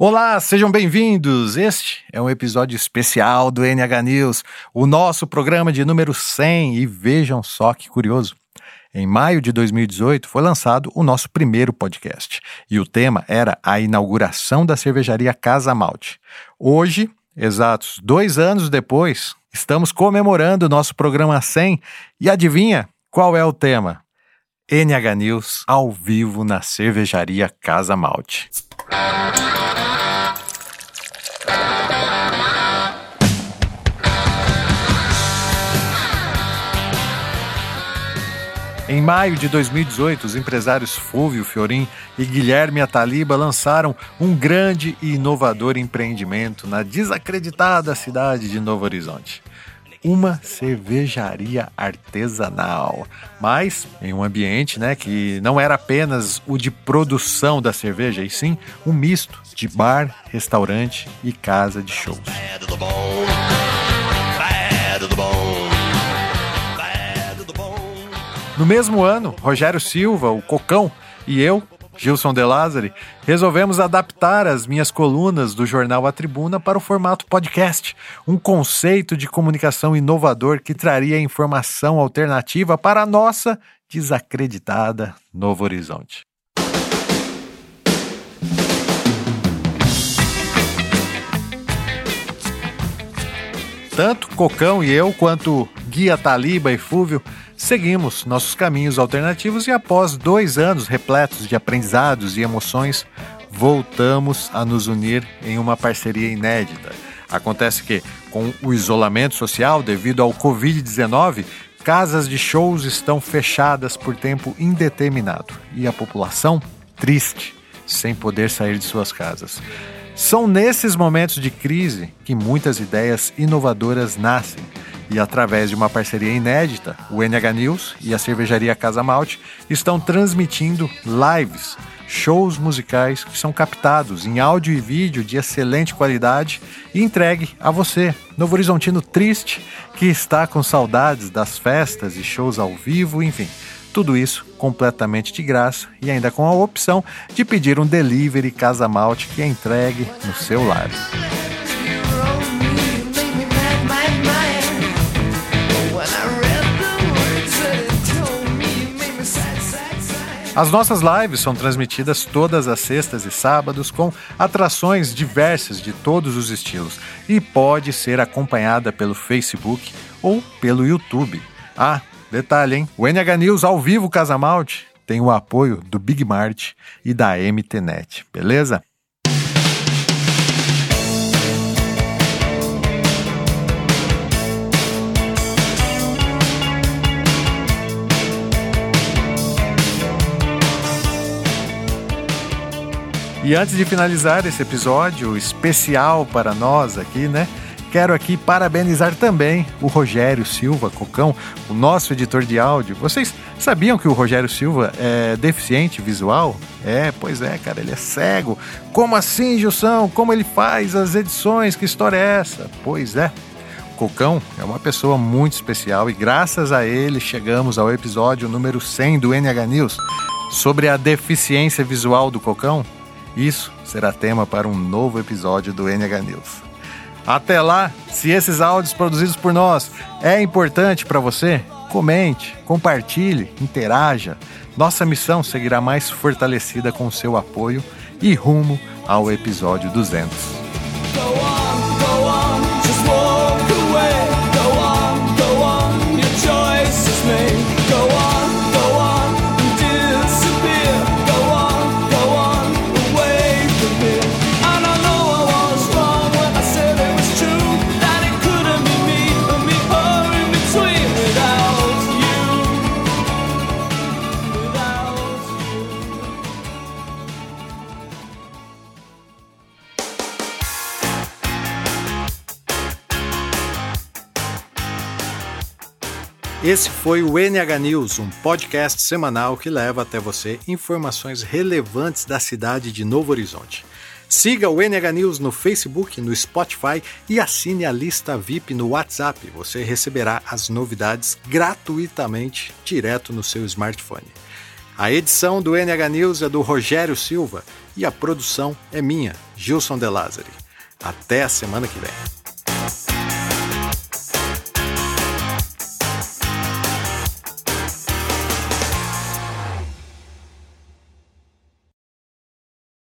Olá, sejam bem-vindos. Este é um episódio especial do NH News, o nosso programa de número 100. E vejam só que curioso. Em maio de 2018 foi lançado o nosso primeiro podcast e o tema era a inauguração da cervejaria Casa Malte. Hoje, exatos dois anos depois, estamos comemorando o nosso programa 100 e adivinha qual é o tema? NH News ao vivo na cervejaria Casa Malte. Em maio de 2018, os empresários Fúvio Fiorim e Guilherme Ataliba lançaram um grande e inovador empreendimento na desacreditada cidade de Novo Horizonte. Uma cervejaria artesanal, mas em um ambiente né, que não era apenas o de produção da cerveja, e sim um misto de bar, restaurante e casa de shows. No mesmo ano, Rogério Silva, o Cocão, e eu, Gilson De Lázari, resolvemos adaptar as minhas colunas do jornal A Tribuna para o formato podcast, um conceito de comunicação inovador que traria informação alternativa para a nossa desacreditada Novo Horizonte. Tanto Cocão e eu, quanto Guia Taliba e Fúvio, Seguimos nossos caminhos alternativos e, após dois anos repletos de aprendizados e emoções, voltamos a nos unir em uma parceria inédita. Acontece que, com o isolamento social devido ao Covid-19, casas de shows estão fechadas por tempo indeterminado e a população triste, sem poder sair de suas casas. São nesses momentos de crise que muitas ideias inovadoras nascem e através de uma parceria inédita, o NH News e a cervejaria Casa Malte estão transmitindo lives, shows musicais que são captados em áudio e vídeo de excelente qualidade e entregue a você, Novo Horizontino triste, que está com saudades das festas e shows ao vivo, enfim. Tudo isso completamente de graça e ainda com a opção de pedir um delivery Casa Malte que é entregue no seu lar. As nossas lives são transmitidas todas as sextas e sábados com atrações diversas de todos os estilos e pode ser acompanhada pelo Facebook ou pelo YouTube. Ah, detalhe, hein? O NH News ao vivo Casamalte tem o apoio do Big Mart e da MTNet, beleza? E antes de finalizar esse episódio especial para nós aqui, né? Quero aqui parabenizar também o Rogério Silva Cocão, o nosso editor de áudio. Vocês sabiam que o Rogério Silva é deficiente visual? É, pois é, cara, ele é cego. Como assim, Gilson? Como ele faz as edições? Que história é essa? Pois é. Cocão é uma pessoa muito especial e graças a ele chegamos ao episódio número 100 do NH News sobre a deficiência visual do Cocão. Isso será tema para um novo episódio do NH News. Até lá, se esses áudios produzidos por nós é importante para você, comente, compartilhe, interaja. Nossa missão seguirá mais fortalecida com o seu apoio e rumo ao episódio 200. Esse foi o NH News, um podcast semanal que leva até você informações relevantes da cidade de Novo Horizonte. Siga o NH News no Facebook, no Spotify e assine a lista VIP no WhatsApp. Você receberá as novidades gratuitamente direto no seu smartphone. A edição do NH News é do Rogério Silva e a produção é minha, Gilson De Lázari. Até a semana que vem.